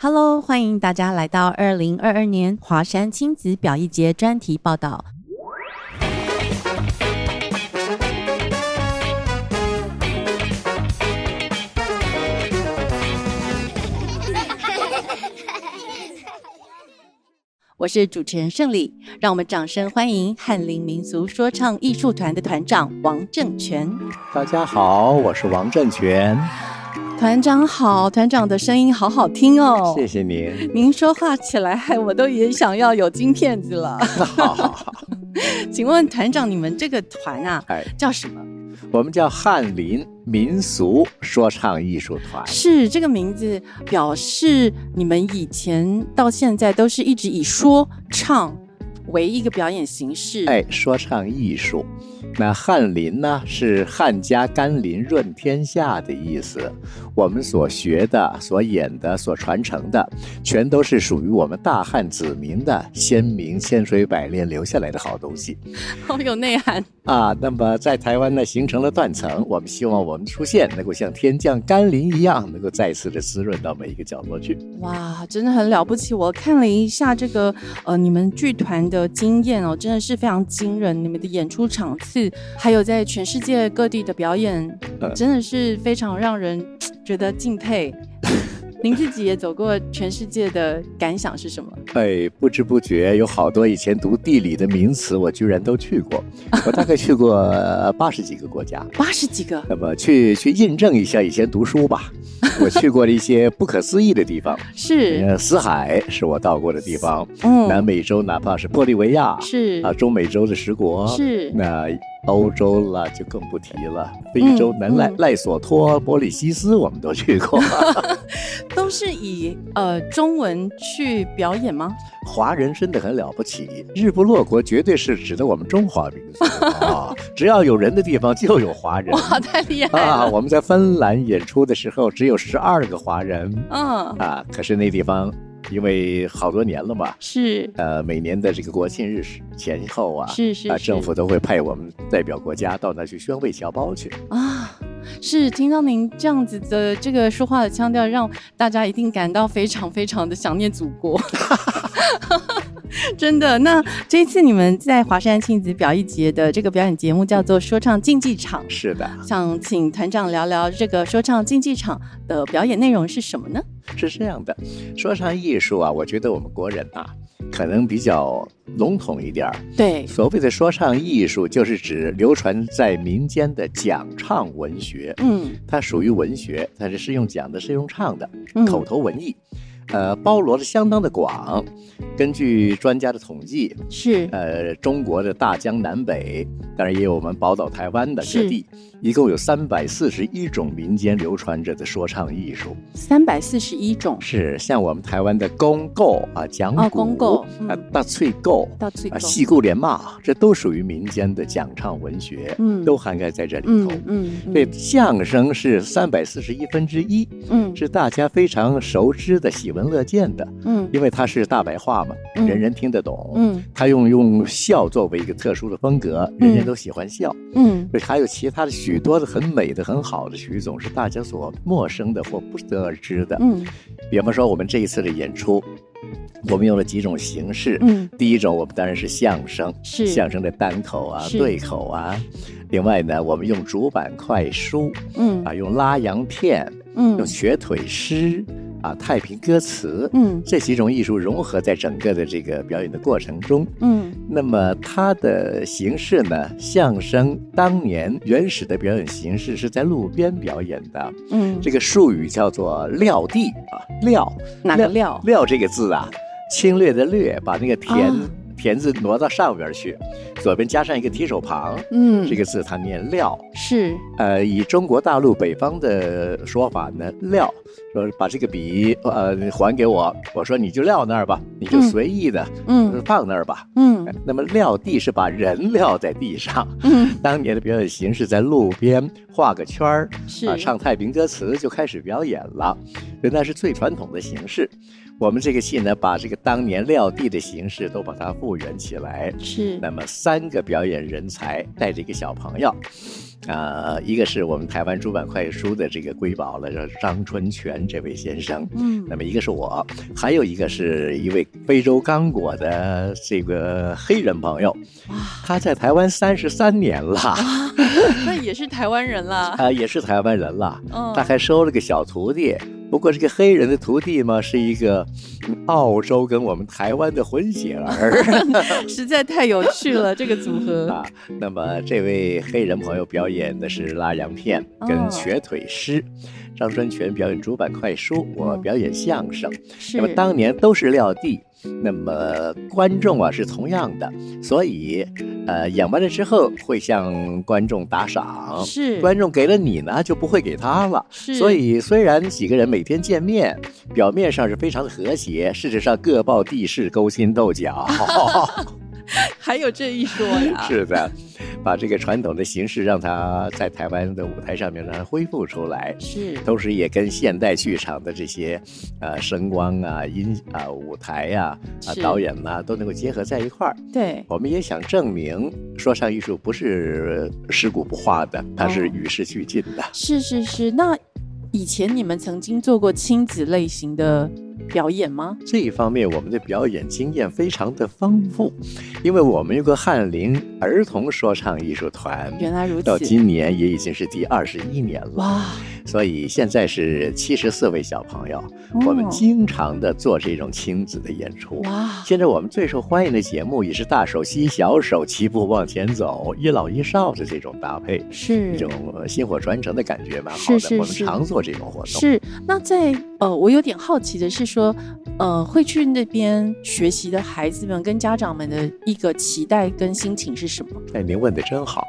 Hello，欢迎大家来到二零二二年华山亲子表意节专题报道。我是主持人胜利，让我们掌声欢迎翰林民俗说唱艺术团的团长王正全。大家好，我是王正全。团长好，团长的声音好好听哦。谢谢您。您说话起来，害我都也想要有金片子了。好好好。请问团长，你们这个团啊，哎叫什么？我们叫翰林民俗说唱艺术团，是这个名字表示你们以前到现在都是一直以说唱为一个表演形式。哎，说唱艺术。那翰林呢，是汉家甘霖润天下的意思。我们所学的、所演的、所传承的，全都是属于我们大汉子民的先民千锤百炼留下来的好东西，好有内涵啊！那么在台湾呢，形成了断层。我们希望我们出现能够像天降甘霖一样，能够再次的滋润到每一个角落去。哇，真的很了不起！我看了一下这个呃，你们剧团的经验哦，真的是非常惊人。你们的演出场次，还有在全世界各地的表演，真的是非常让人。觉得敬佩，您自己也走过全世界的感想是什么？哎，不知不觉有好多以前读地理的名词，我居然都去过。我大概去过八十几个国家，八十几个。那么去去印证一下以前读书吧。我去过了一些不可思议的地方，是死海是我到过的地方。嗯，南美洲哪怕是玻利维亚，是啊，中美洲的十国，是那。欧洲了就更不提了，非洲南赖赖索托、波利西斯我们都去过，都是以呃中文去表演吗？华人真的很了不起，日不落国绝对是指的我们中华民族 啊！只要有人的地方就有华人，哇，太厉害了！啊，我们在芬兰演出的时候只有十二个华人，嗯啊，可是那地方。因为好多年了嘛，是呃，每年的这个国庆日前后啊，是是啊，政府都会派我们代表国家到那去宣慰侨胞去啊。是听到您这样子的这个说话的腔调，让大家一定感到非常非常的想念祖国。真的，那这一次你们在华山亲子表艺节的这个表演节目叫做说唱竞技场，是的，想请团长聊聊这个说唱竞技场的表演内容是什么呢？是这样的，说唱艺术啊，我觉得我们国人啊，可能比较笼统一点儿。对，所谓的说唱艺术，就是指流传在民间的讲唱文学。嗯，它属于文学，但是是用讲的，是用唱的，口头文艺。呃，包罗的相当的广。根据专家的统计，是呃，中国的大江南北，当然也有我们宝岛台湾的各地，一共有三百四十一种民间流传着的说唱艺术。三百四十一种是像我们台湾的公构啊、讲古啊、大翠构、大翠啊、戏故连骂，这都属于民间的讲唱文学，嗯，都涵盖在这里头。嗯，所以相声是三百四十一分之一，嗯，是大家非常熟知的喜。闻乐见的，嗯，因为它是大白话嘛，人人听得懂，嗯，他用用笑作为一个特殊的风格，人人都喜欢笑，嗯，还有其他的许多的很美的、很好的曲总是大家所陌生的或不得而知的，嗯，比方说我们这一次的演出，我们用了几种形式，嗯，第一种我们当然是相声，是。相声的单口啊、对口啊，另外呢，我们用竹板快书，嗯，啊，用拉洋片，嗯，用瘸腿诗。啊，太平歌词，嗯，这几种艺术融合在整个的这个表演的过程中，嗯，那么它的形式呢，相声当年原始的表演形式是在路边表演的，嗯，这个术语叫做撂地啊，撂哪个撂？撂这个字啊，侵略的略，把那个田。田字挪到上边去，左边加上一个提手旁，嗯，这个字它念撂，是，呃，以中国大陆北方的说法呢，撂，说把这个笔呃还给我，我说你就撂那儿吧，你就随意的，嗯，放那儿吧，嗯，那么撂地是把人撂在地上，嗯，当年的表演形式在路边画个圈儿，是，唱太平歌词就开始表演了，那是最传统的形式。我们这个戏呢，把这个当年撂地的形式都把它复原起来。是。那么三。个表演人才带着一个小朋友。啊，一个是我们台湾出版快书的这个瑰宝了，叫张春泉这位先生。嗯，那么一个是我，还有一个是一位非洲刚果的这个黑人朋友。哇，他在台湾三十三年了，那也是台湾人了。啊，也是台湾人了。嗯，他还收了个小徒弟。不过这个黑人的徒弟嘛，是一个澳洲跟我们台湾的混血儿，实在太有趣了 这个组合啊。那么这位黑人朋友表演的是拉洋片跟瘸腿诗。张春泉表演主板快书，我表演相声。那么当年都是撂地，那么观众啊是同样的，所以呃演完了之后会向观众打赏。是观众给了你呢，就不会给他了。是，所以虽然几个人每天见面，表面上是非常的和谐，事实上各抱地势，勾心斗角。还有这一说呀？是的，把这个传统的形式让它在台湾的舞台上面让它恢复出来，是，同时也跟现代剧场的这些呃声光啊、音啊、舞台呀、啊导演呐都能够结合在一块儿。对，我们也想证明说唱艺术不是尸骨不化的，它是与时俱进的。是是是，那以前你们曾经做过亲子类型的？表演吗？这一方面，我们的表演经验非常的丰富，因为我们有个翰林儿童说唱艺术团，原来如此，到今年也已经是第二十一年了。哇！所以现在是七十四位小朋友，我们经常的做这种亲子的演出。哇！现在我们最受欢迎的节目也是大手吸小手齐步往前走，一老一少的这种搭配，是一种薪火传承的感觉，蛮好的。我们常做这种活动。是那在呃，我有点好奇的是说，呃，会去那边学习的孩子们跟家长们的一个期待跟心情是什么？哎，您问的真好，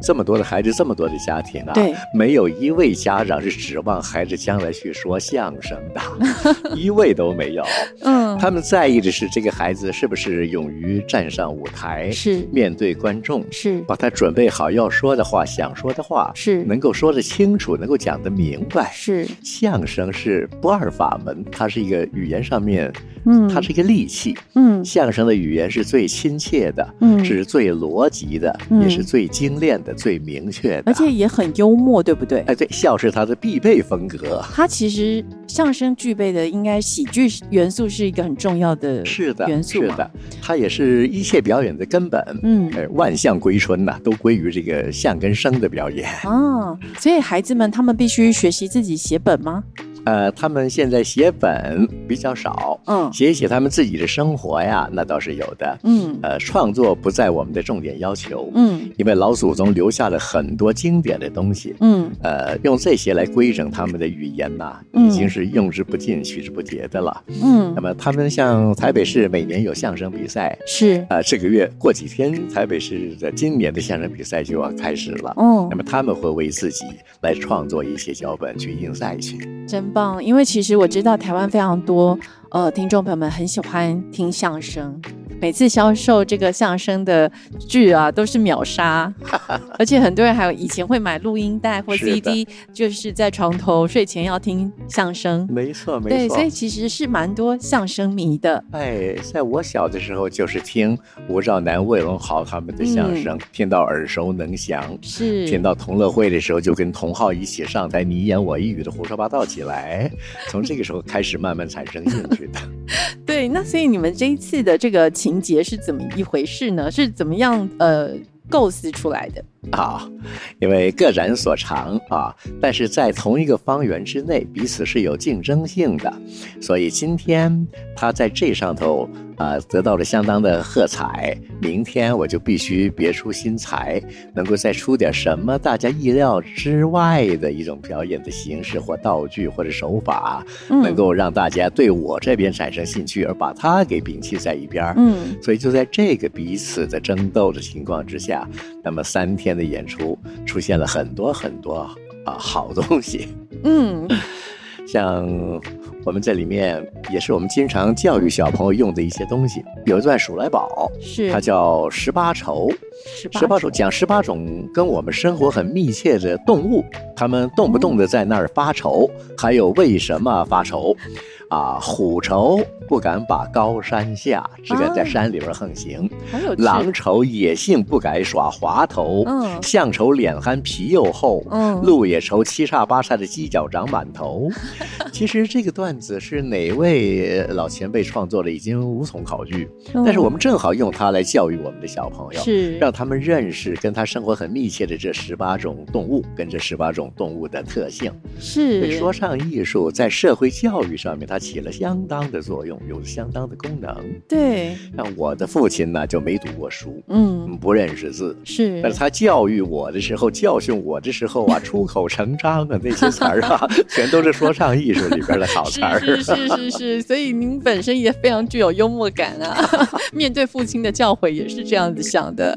这么多的孩子，这么多的家庭啊，对，没有一位家长。是指望孩子将来去说相声的，一位都没有。嗯，他们在意的是这个孩子是不是勇于站上舞台，是面对观众，是把他准备好要说的话、想说的话，是能够说得清楚，能够讲得明白。是相声是不二法门，它是一个语言上面，嗯，它是一个利器。嗯，相声的语言是最亲切的，嗯，是最逻辑的，也是最精炼的、最明确的，而且也很幽默，对不对？哎，对，笑是他。它的必备风格，它其实相声具备的应该喜剧元素是一个很重要的，是的元素，是的，它也是一切表演的根本。嗯，万象归春呐，都归于这个相跟声的表演。哦，所以孩子们他们必须学习自己写本吗？呃，他们现在写本比较少，嗯，写一写他们自己的生活呀，那倒是有的，嗯，呃，创作不在我们的重点要求，嗯，因为老祖宗留下了很多经典的东西，嗯，呃，用这些来规整他们的语言呐，已经是用之不尽、取之不竭的了，嗯，那么他们像台北市每年有相声比赛，是，呃，这个月过几天，台北市的今年的相声比赛就要开始了，哦，那么他们会为自己来创作一些脚本去应赛去，真。棒，因为其实我知道台湾非常多。呃，听众朋友们很喜欢听相声，每次销售这个相声的剧啊，都是秒杀，而且很多人还有以前会买录音带或 CD，就是在床头睡前要听相声。没错，没错。对，所以其实是蛮多相声迷的。哎，在我小的时候，就是听吴兆南、魏文豪他们的相声，听到耳熟能详。是。听到同乐会的时候，就跟同号一起上台，你一言我一语的胡说八道起来。从这个时候开始，慢慢产生兴趣的。对，那所以你们这一次的这个情节是怎么一回事呢？是怎么样呃构思出来的？啊，因为各展所长啊，但是在同一个方圆之内，彼此是有竞争性的，所以今天他在这上头啊得到了相当的喝彩，明天我就必须别出心裁，能够再出点什么大家意料之外的一种表演的形式或道具或者手法，能够让大家对我这边产生兴趣，而把他给摒弃在一边嗯，所以就在这个彼此的争斗的情况之下，那么三天。的演出出现了很多很多啊好东西，嗯，像我们这里面也是我们经常教育小朋友用的一些东西，有一段数来宝，是它叫十八愁，十八愁讲十八种跟我们生活很密切的动物，它们动不动的在那儿发愁，还有为什么发愁。啊，虎愁不敢把高山下，只敢在山里边横行；狼愁野性不敢耍滑头；象愁脸憨皮又厚；鹿也愁七叉八叉的犄角长满头。其实这个段子是哪位老前辈创作的，已经无从考据。但是我们正好用它来教育我们的小朋友，是让他们认识跟他生活很密切的这十八种动物，跟这十八种动物的特性。是说唱艺术在社会教育上面，它。起了相当的作用，有相当的功能。对，像我的父亲呢，就没读过书，嗯，不认识字，是。但是他教育我的时候，教训我的时候啊，出口成章啊，那些词儿啊，全都是说唱艺术里边的好词儿。是是是是，所以您本身也非常具有幽默感啊，面对父亲的教诲也是这样子想的。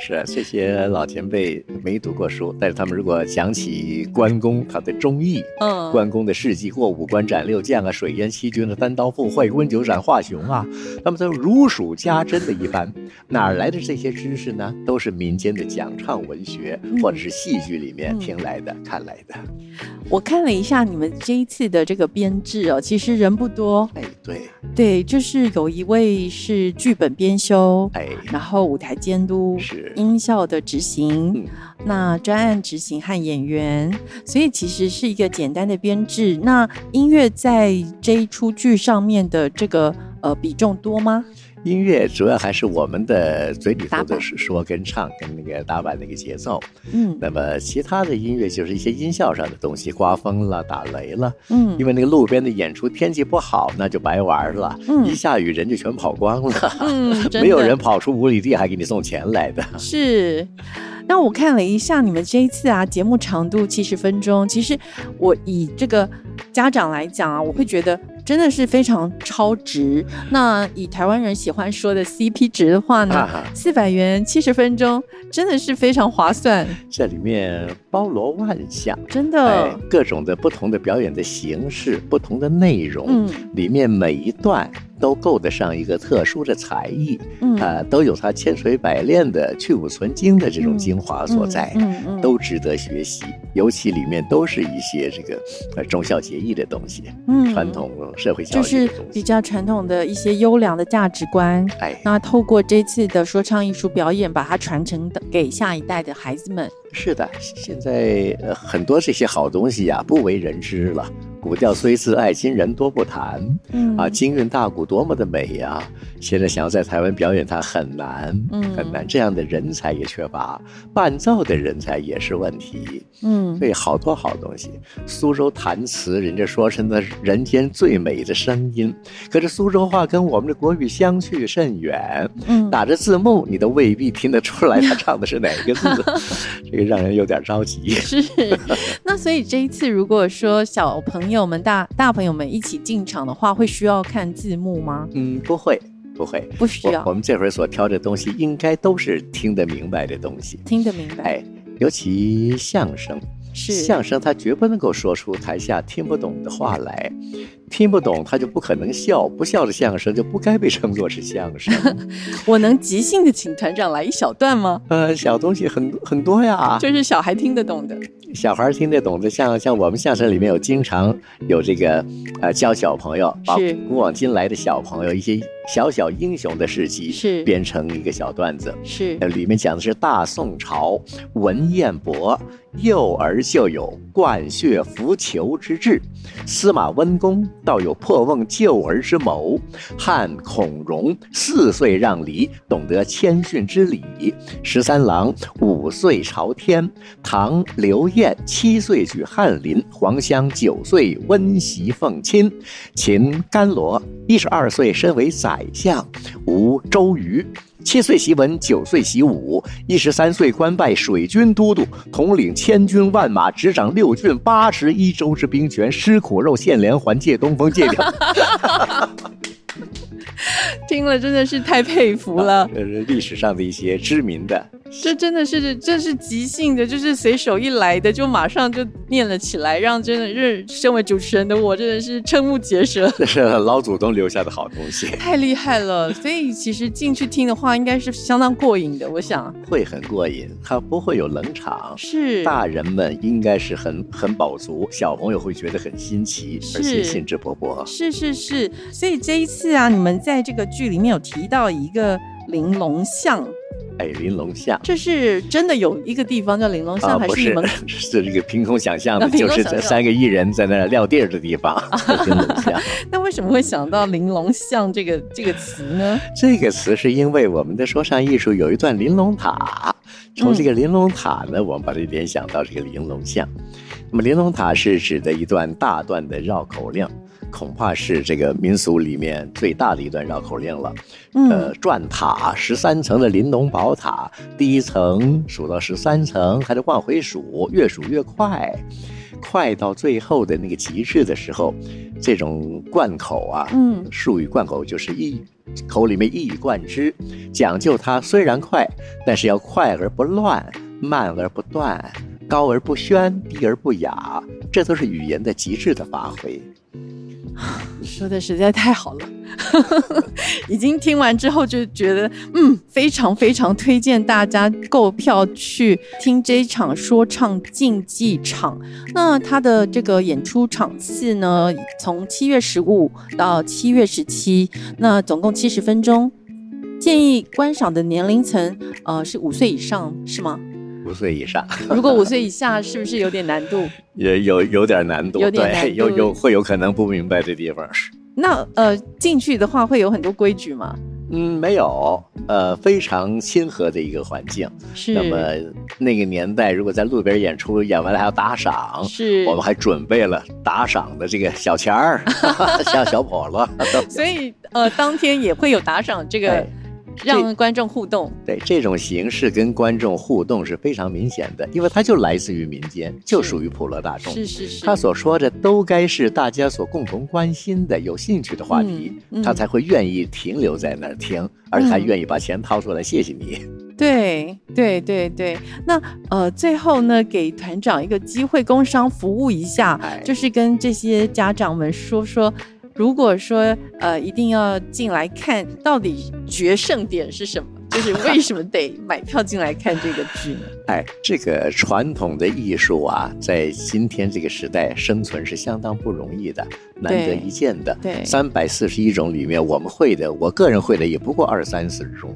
是啊，这些老前辈没读过书，但是他们如果讲起关公他的忠义，嗯，关公的事迹或五关斩六将啊，水淹七军的单刀赴会，温酒斩华雄啊，他们都如数家珍的一般。哪来的这些知识呢？都是民间的讲唱文学或者是戏剧里面听来的、看来的。我看了一下你们这一次的这个编制哦，其实人不多。哎，对，对，就是有一位是剧本编修，哎，然后舞台监督是。音效的执行，那专案执行和演员，所以其实是一个简单的编制。那音乐在这一出剧上面的这个呃比重多吗？音乐主要还是我们的嘴里头的说跟唱跟那个打板那个节奏，嗯，那么其他的音乐就是一些音效上的东西，刮风了打雷了，嗯，因为那个路边的演出天气不好，那就白玩了，嗯，一下雨人就全跑光了，嗯，没有人跑出五里地还给你送钱来的，是。那我看了一下你们这一次啊，节目长度七十分钟，其实我以这个家长来讲啊，我会觉得。真的是非常超值。那以台湾人喜欢说的 CP 值的话呢，四百元七十分钟真的是非常划算。这里面包罗万象，真的各种的不同的表演的形式，不同的内容，嗯，里面每一段都够得上一个特殊的才艺，嗯啊，都有它千锤百炼的去芜存精的这种精华所在，嗯嗯，都值得学习。尤其里面都是一些这个呃忠孝节义的东西，嗯，传统。社会教育就是比较传统的一些优良的价值观，哎，那透过这次的说唱艺术表演，把它传承给下一代的孩子们。是的，现在很多这些好东西呀，不为人知了。古调虽自爱，今人多不谈。嗯啊，京韵大鼓多么的美呀！现在想要在台湾表演它很难，嗯，很难。这样的人才也缺乏，伴奏的人才也是问题。嗯，所以好多好东西。苏州弹词，人家说是那人间最美的声音，可是苏州话跟我们的国语相去甚远。嗯，打着字幕，你都未必听得出来他唱的是哪个字，这个让人有点着急。是，那所以这一次如果说小朋友。朋友们，大大朋友们一起进场的话，会需要看字幕吗？嗯，不会，不会，不需要。我们这会儿所挑的东西，应该都是听得明白的东西。听得明白，哎，尤其相声，是相声，他绝不能够说出台下听不懂的话来。听不懂，他就不可能笑，不笑的相声就不该被称作是相声。我能即兴的请团长来一小段吗？呃，小东西很很多呀，就是小孩听得懂的。小孩听得懂的，像像我们相声里面有经常有这个，呃，教小朋友把古往今来的小朋友一些小小英雄的事迹是编成一个小段子，是里面讲的是大宋朝文彦博幼儿就有灌血扶裘之志，司马温公。倒有破瓮救儿之谋，汉孔融四岁让梨，懂得谦逊之礼；十三郎五岁朝天，唐刘晏七岁举翰林，黄香九岁温席奉亲，秦甘罗一十二岁身为宰相，吴周瑜。七岁习文，九岁习武，一十三岁官拜水军都督，统领千军万马，执掌六郡八十一州之兵权，吃苦肉，献连环，借东风，借鸟。听了真的是太佩服了。这是，历史上的一些知名的这真的是这是即兴的，就是随手一来的，就马上就念了起来，让真的是身为主持人的我真的是瞠目结舌。这 是老祖宗留下的好东西，太厉害了。所以其实进去听的话，应该是相当过瘾的。我想会很过瘾，它不会有冷场。是大人们应该是很很饱足，小朋友会觉得很新奇，而且兴致勃勃。是是是，所以这一次啊，你们在这个剧里面有提到一个玲珑像。哎，玲珑巷，这是真的有一个地方叫玲珑像，还是你们 是这个凭空想象的？就是这三个艺人在那撂地儿的地方。玲珑像，那为什么会想到玲珑巷这个这个词呢？这个词是因为我们的说唱艺术有一段玲珑塔，从这个玲珑塔呢，我们把它联想到这个玲珑巷。那么玲珑塔是指的一段大段的绕口令。恐怕是这个民俗里面最大的一段绕口令了。呃，转塔十三层的玲珑宝塔，第一层数到十三层还得往回数，越数越快，快到最后的那个极致的时候，这种贯口啊，嗯，术语贯口就是一口里面一以贯之，讲究它虽然快，但是要快而不乱，慢而不断，高而不喧，低而不雅，这都是语言的极致的发挥。说的实在太好了，已经听完之后就觉得，嗯，非常非常推荐大家购票去听这场说唱竞技场。那他的这个演出场次呢，从七月十五到七月十七，那总共七十分钟。建议观赏的年龄层，呃，是五岁以上，是吗？五岁以上，如果五岁以下，是不是有点难度？也有有点难度，有点难有有会有可能不明白这地方。那呃，进去的话会有很多规矩吗？嗯，没有，呃，非常亲和的一个环境。是。那么那个年代，如果在路边演出，演完了还要打赏，是。我们还准备了打赏的这个小钱儿，像小笸箩。所以呃，当天也会有打赏这个。让观众互动，对这种形式跟观众互动是非常明显的，因为它就来自于民间，就属于普罗大众。是是是，他所说的都该是大家所共同关心的、有兴趣的话题，他才会愿意停留在那儿听，而且还愿意把钱掏出来谢谢你。对对对对，那呃，最后呢，给团长一个机会，工商服务一下，就是跟这些家长们说说。如果说呃一定要进来看，到底决胜点是什么？就是为什么得买票进来看这个剧呢？哎，这个传统的艺术啊，在今天这个时代生存是相当不容易的，难得一见的。对，三百四十一种里面，我们会的，我个人会的也不过二三十种，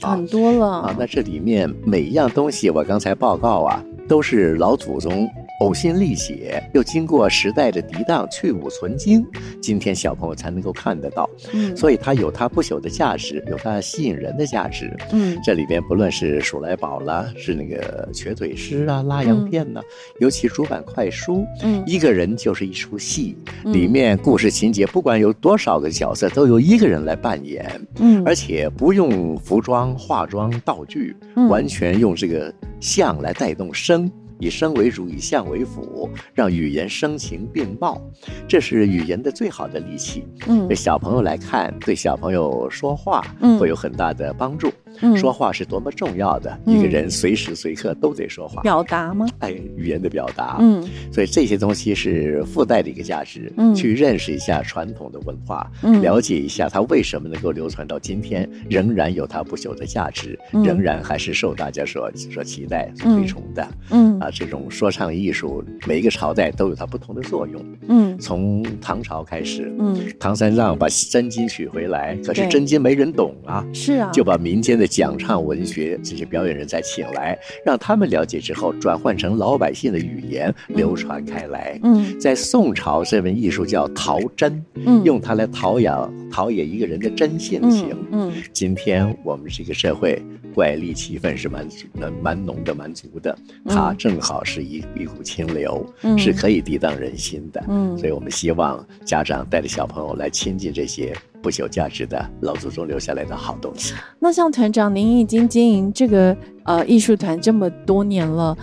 很多了啊。那这里面每一样东西，我刚才报告啊，都是老祖宗。呕心沥血，又经过时代的涤荡，去芜存精，今天小朋友才能够看得到。嗯，所以它有它不朽的价值，有它吸引人的价值。嗯，这里边不论是数来宝啦，是那个瘸腿诗啊，拉洋片呢，尤其主板快书，嗯，一个人就是一出戏，里面故事情节不管有多少个角色，都由一个人来扮演。嗯，而且不用服装、化妆、道具，完全用这个像来带动声。以声为主，以相为辅，让语言声情并茂，这是语言的最好的利器。嗯，对小朋友来看，对小朋友说话，会有很大的帮助。说话是多么重要的，一个人随时随刻都得说话，表达吗？哎，语言的表达。嗯，所以这些东西是附带的一个价值。嗯，去认识一下传统的文化，了解一下它为什么能够流传到今天，仍然有它不朽的价值，仍然还是受大家所所期待、所推崇的。嗯，啊，这种说唱艺术，每一个朝代都有它不同的作用。嗯，从唐朝开始，嗯，唐三藏把真经取回来，可是真经没人懂啊，是啊，就把民间的。讲唱文学这些表演人再请来，让他们了解之后，转换成老百姓的语言流传开来。嗯，在宋朝这门艺术叫陶真，嗯，用它来陶养陶冶一个人的真性情。嗯，今天我们这个社会怪力气氛是蛮蛮蛮浓的、蛮足的，它正好是一一股清流，是可以涤荡人心的。嗯，所以我们希望家长带着小朋友来亲近这些。不朽价值的老祖宗留下来的好东西。那像团长，您已经经营这个呃艺术团这么多年了，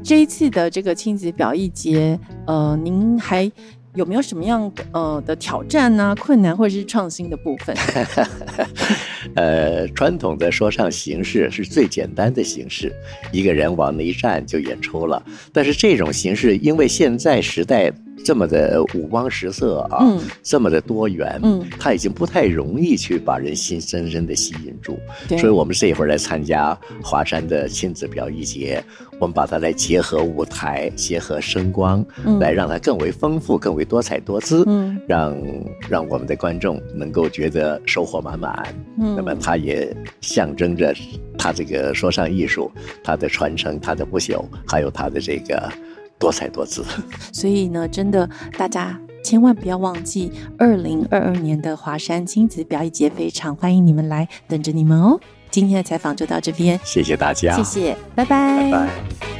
这一次的这个亲子表艺节，呃，您还有没有什么样呃的挑战呢？困难或者是创新的部分？呃，传统的说唱形式是最简单的形式，一个人往那一站就演出了。但是这种形式，因为现在时代。这么的五光十色啊，这么的多元，嗯，他已经不太容易去把人心深深的吸引住。所以，我们这一会儿来参加华山的亲子表艺节，我们把它来结合舞台，结合声光，来让它更为丰富、更为多彩多姿，嗯，让让我们的观众能够觉得收获满满。嗯，那么它也象征着他这个说唱艺术，它的传承，它的不朽，还有它的这个。多才多姿，所以呢，真的大家千万不要忘记，二零二二年的华山亲子表演节非常欢迎你们来，等着你们哦。今天的采访就到这边，谢谢大家，谢谢，拜拜，拜拜。